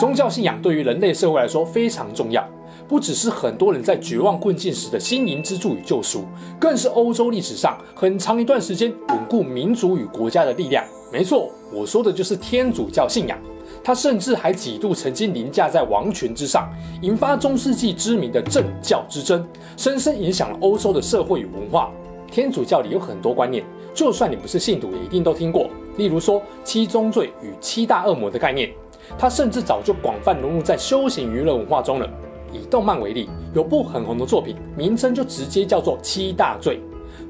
宗教信仰对于人类社会来说非常重要，不只是很多人在绝望困境时的心灵支柱与救赎，更是欧洲历史上很长一段时间稳固民族与国家的力量。没错，我说的就是天主教信仰。它甚至还几度曾经凌驾在王权之上，引发中世纪知名的政教之争，深深影响了欧洲的社会与文化。天主教里有很多观念，就算你不是信徒，也一定都听过，例如说七宗罪与七大恶魔的概念。它甚至早就广泛融入在休闲娱乐文化中了。以动漫为例，有部很红的作品，名称就直接叫做《七大罪》。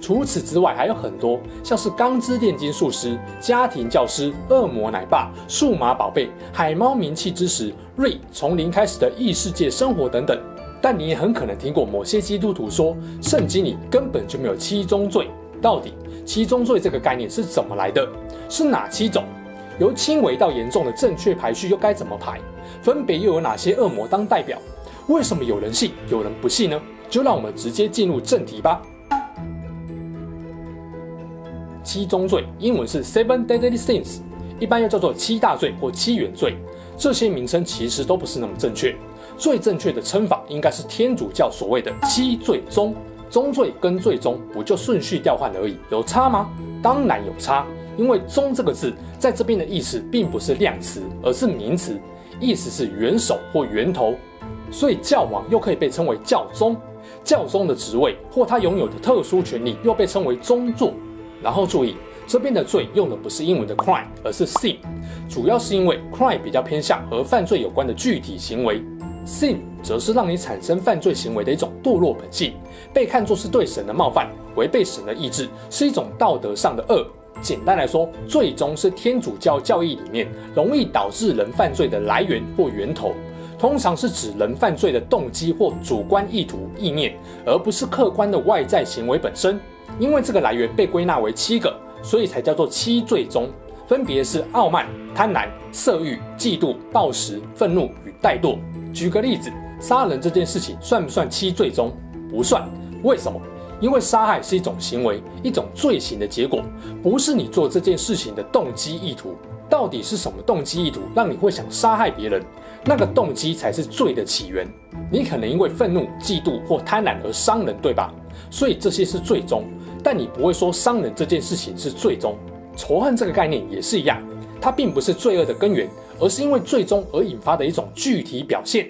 除此之外，还有很多，像是《钢之炼金术师》、《家庭教师》、《恶魔奶爸》、《数码宝贝》、《海猫鸣泣之时》、《瑞从零开始的异世界生活》等等。但你也很可能听过某些基督徒说，圣经里根本就没有七宗罪。到底七宗罪这个概念是怎么来的？是哪七种？由轻微到严重的正确排序又该怎么排？分别又有哪些恶魔当代表？为什么有人信，有人不信呢？就让我们直接进入正题吧。七宗罪，英文是 Seven Deadly Sins，一般又叫做七大罪或七原罪。这些名称其实都不是那么正确，最正确的称法应该是天主教所谓的七罪宗。宗罪跟罪宗不就顺序调换而已，有差吗？当然有差。因为“宗”这个字在这边的意思并不是量词，而是名词，意思是元首或源头，所以教皇又可以被称为教宗。教宗的职位或他拥有的特殊权利又被称为宗座。然后注意，这边的“罪”用的不是英文的 “crime”，而是 “sin”，主要是因为 “crime” 比较偏向和犯罪有关的具体行为，“sin” 则是让你产生犯罪行为的一种堕落本性，被看作是对神的冒犯，违背神的意志，是一种道德上的恶。简单来说，罪宗是天主教教义里面容易导致人犯罪的来源或源头，通常是指人犯罪的动机或主观意图意念，而不是客观的外在行为本身。因为这个来源被归纳为七个，所以才叫做七罪宗，分别是傲慢、贪婪、色欲、嫉妒、暴食、愤怒与怠惰。举个例子，杀人这件事情算不算七罪宗？不算。为什么？因为杀害是一种行为，一种罪行的结果，不是你做这件事情的动机意图。到底是什么动机意图让你会想杀害别人？那个动机才是罪的起源。你可能因为愤怒、嫉妒或贪婪而伤人，对吧？所以这些是罪宗，但你不会说伤人这件事情是罪宗。仇恨这个概念也是一样，它并不是罪恶的根源，而是因为罪宗而引发的一种具体表现。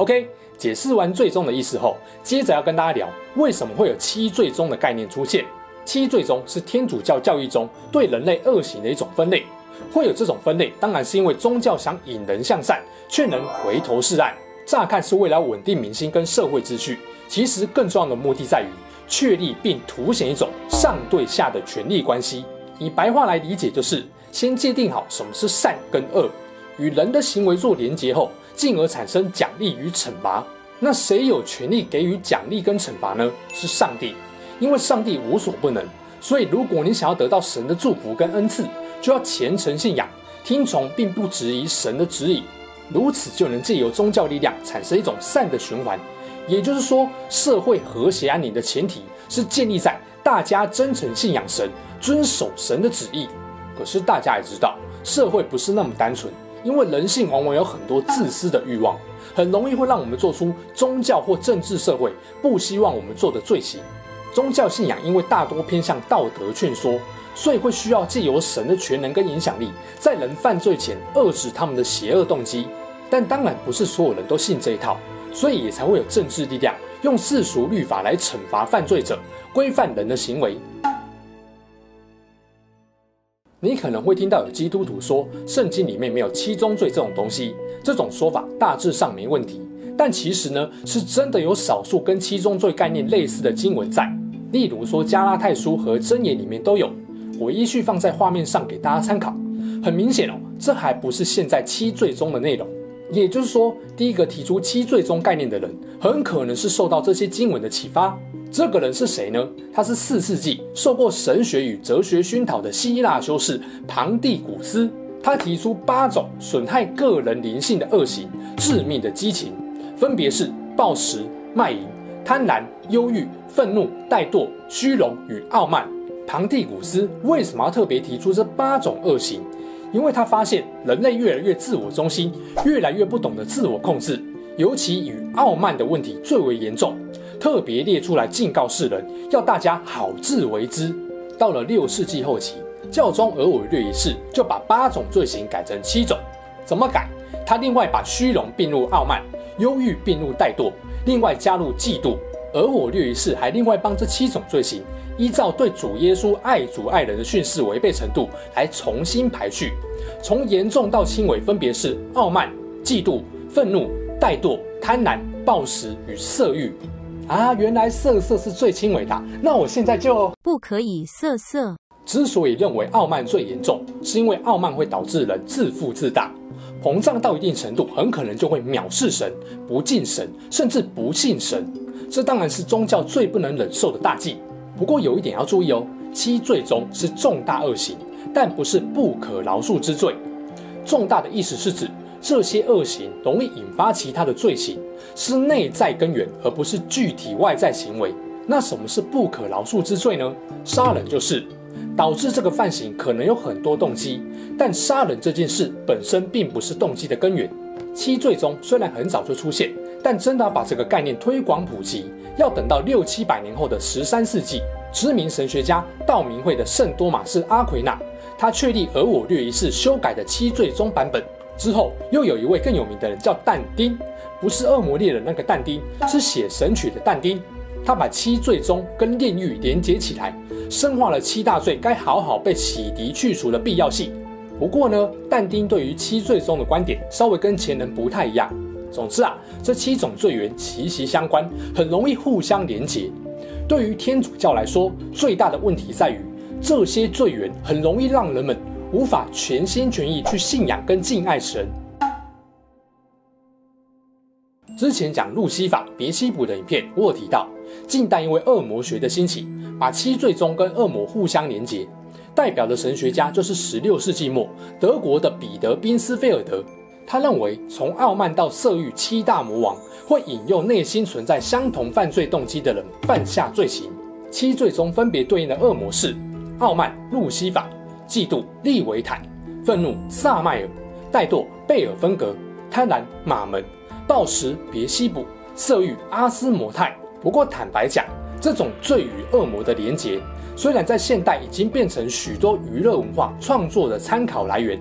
OK。解释完最终的意思后，接着要跟大家聊为什么会有七最终的概念出现。七最终是天主教教义中对人类恶行的一种分类。会有这种分类，当然是因为宗教想引人向善，却能回头是岸。乍看是为了稳定民心跟社会秩序，其实更重要的目的在于确立并凸显一种上对下的权力关系。以白话来理解，就是先界定好什么是善跟恶，与人的行为做连结后。进而产生奖励与惩罚。那谁有权利给予奖励跟惩罚呢？是上帝，因为上帝无所不能。所以，如果你想要得到神的祝福跟恩赐，就要虔诚信仰，听从并不质疑神的指引。如此就能借由宗教力量产生一种善的循环。也就是说，社会和谐安宁的前提是建立在大家真诚信仰神，遵守神的旨意。可是大家也知道，社会不是那么单纯。因为人性往往有很多自私的欲望，很容易会让我们做出宗教或政治社会不希望我们做的罪行。宗教信仰因为大多偏向道德劝说，所以会需要借由神的权能跟影响力，在人犯罪前遏制他们的邪恶动机。但当然不是所有人都信这一套，所以也才会有政治力量用世俗律法来惩罚犯罪者，规范人的行为。你可能会听到有基督徒说，圣经里面没有七宗罪这种东西，这种说法大致上没问题。但其实呢，是真的有少数跟七宗罪概念类似的经文在，例如说加拉太书和箴言里面都有。我依序放在画面上给大家参考。很明显哦，这还不是现在七罪中的内容。也就是说，第一个提出七罪中概念的人，很可能是受到这些经文的启发。这个人是谁呢？他是四世纪受过神学与哲学熏陶的希腊修士庞蒂古斯。他提出八种损害个人灵性的恶行，致命的激情，分别是暴食、卖淫、贪婪、忧郁、愤怒、怠惰、虚荣与傲慢。庞蒂古斯为什么要特别提出这八种恶行？因为他发现人类越来越自我中心，越来越不懂得自我控制，尤其与傲慢的问题最为严重，特别列出来警告世人，要大家好自为之。到了六世纪后期，教宗额我略一世就把八种罪行改成七种。怎么改？他另外把虚荣并入傲慢，忧郁并入怠惰，另外加入嫉妒。额我略一世还另外帮这七种罪行。依照对主耶稣爱主爱人的训示违背程度来重新排序，从严重到轻微，分别是傲慢、嫉妒、愤怒、怠惰、贪婪、暴食与色欲。啊，原来色色是最轻微的，那我现在就不可以色色。之所以认为傲慢最严重，是因为傲慢会导致人自负自大，膨胀到一定程度，很可能就会藐视神、不敬神，甚至不信神。这当然是宗教最不能忍受的大忌。不过有一点要注意哦，七罪中是重大恶行，但不是不可饶恕之罪。重大的意思是指这些恶行容易引发其他的罪行，是内在根源，而不是具体外在行为。那什么是不可饶恕之罪呢？杀人就是。导致这个犯行可能有很多动机，但杀人这件事本身并不是动机的根源。七罪中虽然很早就出现，但真的要把这个概念推广普及，要等到六七百年后的十三世纪，知名神学家道明会的圣多玛斯阿奎那，他确立而我略一世修改的七罪中版本之后，又有一位更有名的人叫但丁，不是恶魔猎人那个但丁，是写神曲的但丁，他把七罪宗跟炼狱连接起来，深化了七大罪该好好被洗涤去除的必要性。不过呢，但丁对于七罪宗的观点稍微跟前人不太一样。总之啊，这七种罪源息息相关，很容易互相连结。对于天主教来说，最大的问题在于这些罪源很容易让人们无法全心全意去信仰跟敬爱神。之前讲路西法、别西卜的影片，我有提到，近代因为恶魔学的兴起，把七罪宗跟恶魔互相连结，代表的神学家就是十六世纪末德国的彼得·宾斯菲尔德。他认为，从傲慢到色欲七大魔王会引诱内心存在相同犯罪动机的人犯下罪行。七罪宗分别对应的恶魔是：傲慢路西法、嫉妒利维坦、愤怒撒麦尔、怠惰贝尔芬格、贪婪马门、暴食别西卜、色欲阿斯摩泰。不过坦白讲，这种罪与恶魔的连结，虽然在现代已经变成许多娱乐文化创作的参考来源。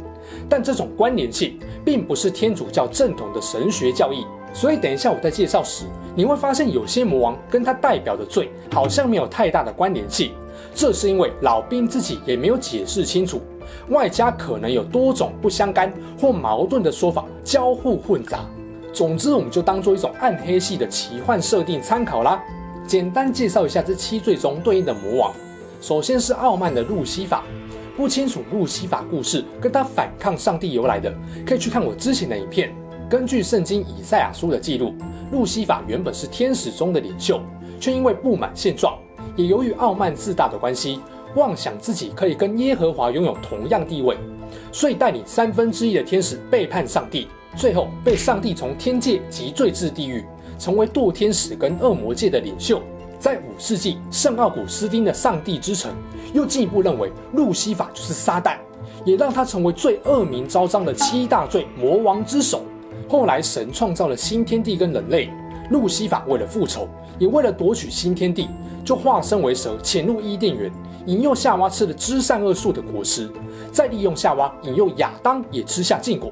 但这种关联性并不是天主教正统的神学教义，所以等一下我在介绍时，你会发现有些魔王跟他代表的罪好像没有太大的关联性。这是因为老兵自己也没有解释清楚，外加可能有多种不相干或矛盾的说法交互混杂。总之，我们就当做一种暗黑系的奇幻设定参考啦。简单介绍一下这七罪中对应的魔王，首先是傲慢的路西法。不清楚路西法故事跟他反抗上帝由来的，可以去看我之前的影片。根据圣经以赛亚书的记录，路西法原本是天使中的领袖，却因为不满现状，也由于傲慢自大的关系，妄想自己可以跟耶和华拥有同样地位，所以带领三分之一的天使背叛上帝，最后被上帝从天界击坠至地狱，成为堕天使跟恶魔界的领袖。在五世纪，圣奥古斯丁的《上帝之城》又进一步认为路西法就是撒旦，也让他成为最恶名昭彰的七大罪魔王之首。后来，神创造了新天地跟人类，路西法为了复仇，也为了夺取新天地，就化身为蛇，潜入伊甸园，引诱夏娃吃了知善恶树的果实，再利用夏娃引诱亚当也吃下禁果，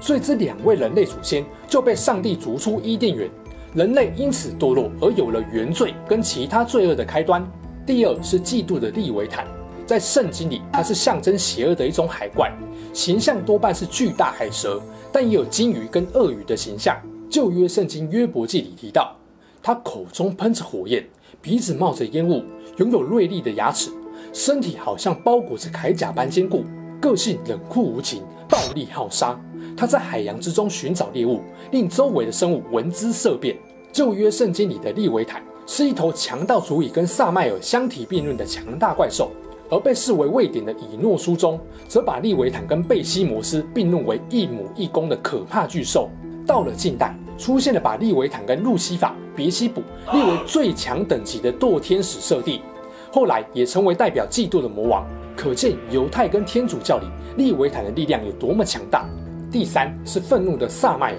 所以这两位人类祖先就被上帝逐出伊甸园。人类因此堕落，而有了原罪跟其他罪恶的开端。第二是嫉妒的利维坦，在圣经里，它是象征邪恶的一种海怪，形象多半是巨大海蛇，但也有鲸鱼跟鳄鱼的形象。旧约圣经约伯记里提到，他口中喷着火焰，鼻子冒着烟雾，拥有锐利的牙齿，身体好像包裹着铠甲般坚固，个性冷酷无情，暴力好杀。他在海洋之中寻找猎物，令周围的生物闻之色变。旧约圣经里的利维坦是一头强到足以跟萨麦尔相提并论的强大怪兽，而被视为位典的以诺书中，则把利维坦跟贝西摩斯并论为一母一公的可怕巨兽。到了近代，出现了把利维坦跟路西法、别西卜列为最强等级的堕天使设定，后来也成为代表嫉妒的魔王。可见犹太跟天主教里利维坦的力量有多么强大。第三是愤怒的萨麦尔，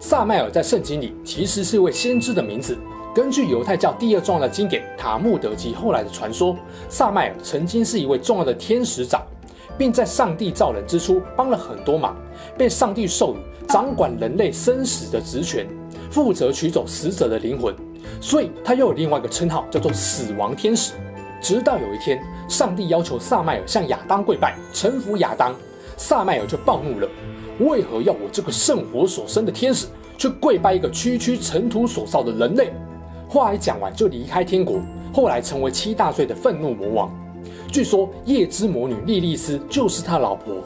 萨麦尔在圣经里其实是一位先知的名字。根据犹太教第二重要的经典塔木德及后来的传说，萨麦尔曾经是一位重要的天使长，并在上帝造人之初帮了很多忙，被上帝授予掌管人类生死的职权，负责取走死者的灵魂，所以他又有另外一个称号，叫做死亡天使。直到有一天，上帝要求萨麦尔向亚当跪拜，臣服亚当，萨麦尔就暴怒了。为何要我这个圣火所生的天使，去跪拜一个区区尘土所造的人类？话一讲完，就离开天国，后来成为七大罪的愤怒魔王。据说夜之魔女莉莉丝就是他老婆。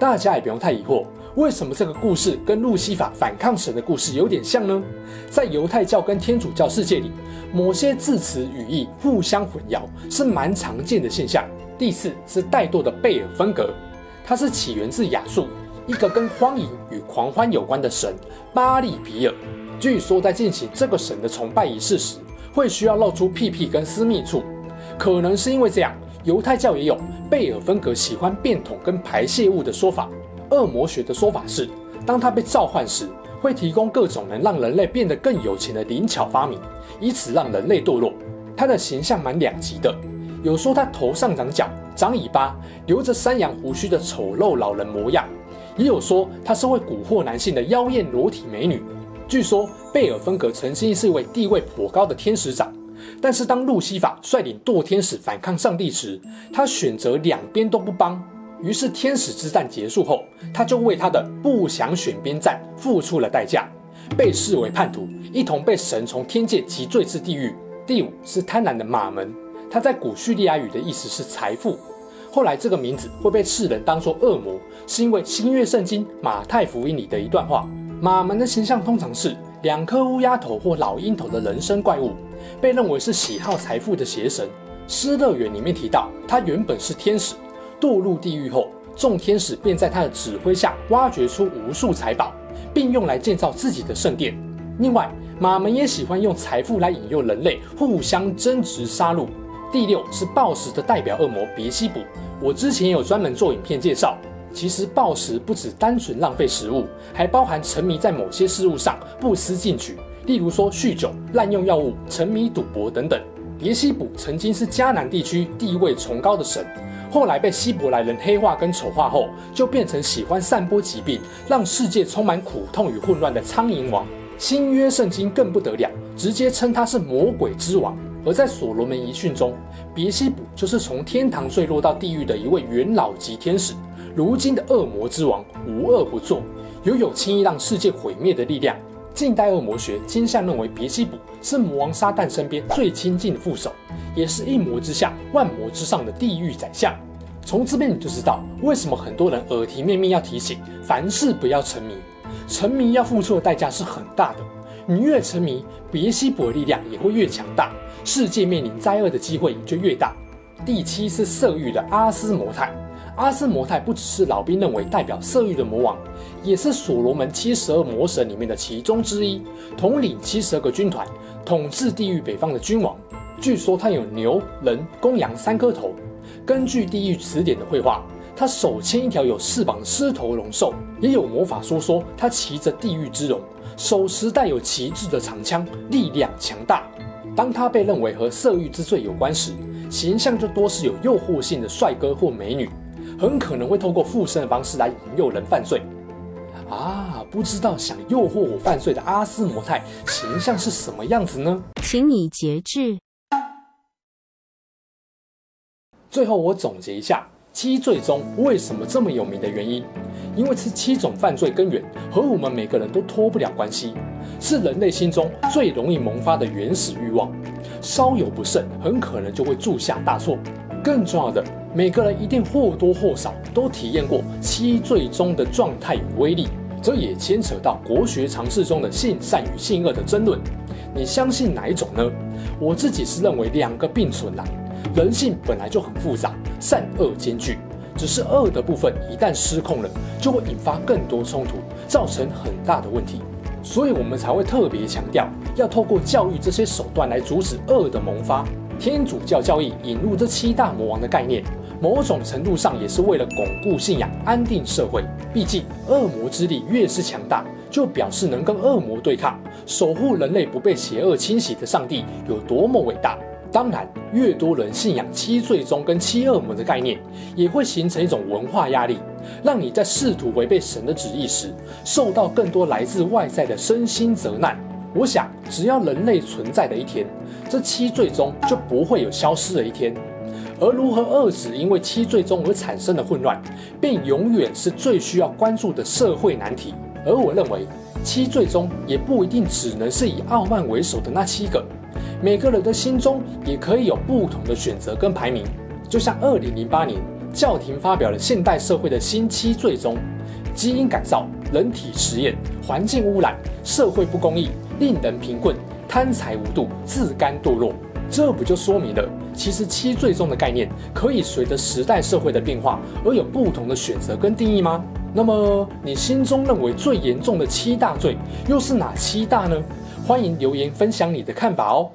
大家也不用太疑惑。为什么这个故事跟路西法反抗神的故事有点像呢？在犹太教跟天主教世界里，某些字词语义互相混淆是蛮常见的现象。第四是怠惰的贝尔芬格，它是起源自亚述，一个跟荒淫与狂欢有关的神巴利比尔。据说在进行这个神的崇拜仪式时，会需要露出屁屁跟私密处，可能是因为这样，犹太教也有贝尔芬格喜欢便桶跟排泄物的说法。恶魔学的说法是，当他被召唤时，会提供各种能让人类变得更有钱的灵巧发明，以此让人类堕落。他的形象蛮两极的，有说他头上长角、长尾巴、留着山羊胡须的丑陋老人模样，也有说他是会蛊惑男性的妖艳裸体美女。据说贝尔芬格曾经是一位地位颇高的天使长，但是当路西法率领堕天使反抗上帝时，他选择两边都不帮。于是天使之战结束后，他就为他的不想选边站付出了代价，被视为叛徒，一同被神从天界击坠至地狱。第五是贪婪的马门，他在古叙利亚语的意思是财富。后来这个名字会被世人当作恶魔，是因为新约圣经马太福音里的一段话。马门的形象通常是两颗乌鸦头或老鹰头的人身怪物，被认为是喜好财富的邪神。失乐园里面提到，他原本是天使。堕入地狱后，众天使便在他的指挥下挖掘出无数财宝，并用来建造自己的圣殿。另外，马门也喜欢用财富来引诱人类互相争执杀戮。第六是暴食的代表恶魔别西卜，我之前有专门做影片介绍。其实暴食不只单纯浪费食物，还包含沉迷在某些事物上不思进取，例如说酗酒、滥用药物、沉迷赌博等等。别西卜曾经是迦南地区地位崇高的神。后来被希伯来人黑化跟丑化后，就变成喜欢散播疾病，让世界充满苦痛与混乱的苍蝇王。新约圣经更不得了，直接称他是魔鬼之王。而在所罗门遗训中，别西卜就是从天堂坠落到地狱的一位元老级天使，如今的恶魔之王，无恶不作，拥有轻易让世界毁灭的力量。近代恶魔学倾向认为，别西卜是魔王撒旦身边最亲近的副手，也是一魔之下、万魔之上的地狱宰相。从这边你就知道，为什么很多人耳提面命要提醒，凡事不要沉迷，沉迷要付出的代价是很大的。你越沉迷，别西卜的力量也会越强大，世界面临灾厄的机会就越大。第七是色欲的阿斯摩泰。阿斯摩泰不只是老兵认为代表色欲的魔王，也是所罗门七十二魔神里面的其中之一，统领七十二个军团，统治地狱北方的君王。据说他有牛、人、公羊三颗头。根据地狱词典的绘画，他手牵一条有翅膀的狮头龙兽，也有魔法书说他骑着地狱之龙，手持带有旗帜的长枪，力量强大。当他被认为和色欲之罪有关时，形象就多是有诱惑性的帅哥或美女。很可能会透过附身的方式来引诱人犯罪啊！不知道想诱惑我犯罪的阿斯摩泰形象是什么样子呢？请你节制。最后我总结一下七罪中为什么这么有名的原因，因为这七种犯罪根源和我们每个人都脱不了关系，是人类心中最容易萌发的原始欲望，稍有不慎，很可能就会铸下大错。更重要的。每个人一定或多或少都体验过七最终的状态与威力，这也牵扯到国学常识中的性善与性恶的争论。你相信哪一种呢？我自己是认为两个并存啦。人性本来就很复杂，善恶兼具，只是恶的部分一旦失控了，就会引发更多冲突，造成很大的问题。所以我们才会特别强调，要透过教育这些手段来阻止恶的萌发。天主教教义引入这七大魔王的概念，某种程度上也是为了巩固信仰、安定社会。毕竟，恶魔之力越是强大，就表示能跟恶魔对抗、守护人类不被邪恶侵袭的上帝有多么伟大。当然，越多人信仰七罪宗跟七恶魔的概念，也会形成一种文化压力，让你在试图违背神的旨意时，受到更多来自外在的身心责难。我想，只要人类存在的一天，这七罪宗就不会有消失的一天。而如何遏止因为七罪宗而产生的混乱，便永远是最需要关注的社会难题。而我认为，七罪宗也不一定只能是以傲慢为首的那七个。每个人的心中也可以有不同的选择跟排名，就像二零零八年教廷发表了现代社会的新七罪宗：基因改造、人体实验、环境污染、社会不公义、令人贫困、贪财无度、自甘堕落。这不就说明了，其实七罪宗的概念可以随着时代社会的变化而有不同的选择跟定义吗？那么你心中认为最严重的七大罪又是哪七大呢？欢迎留言分享你的看法哦。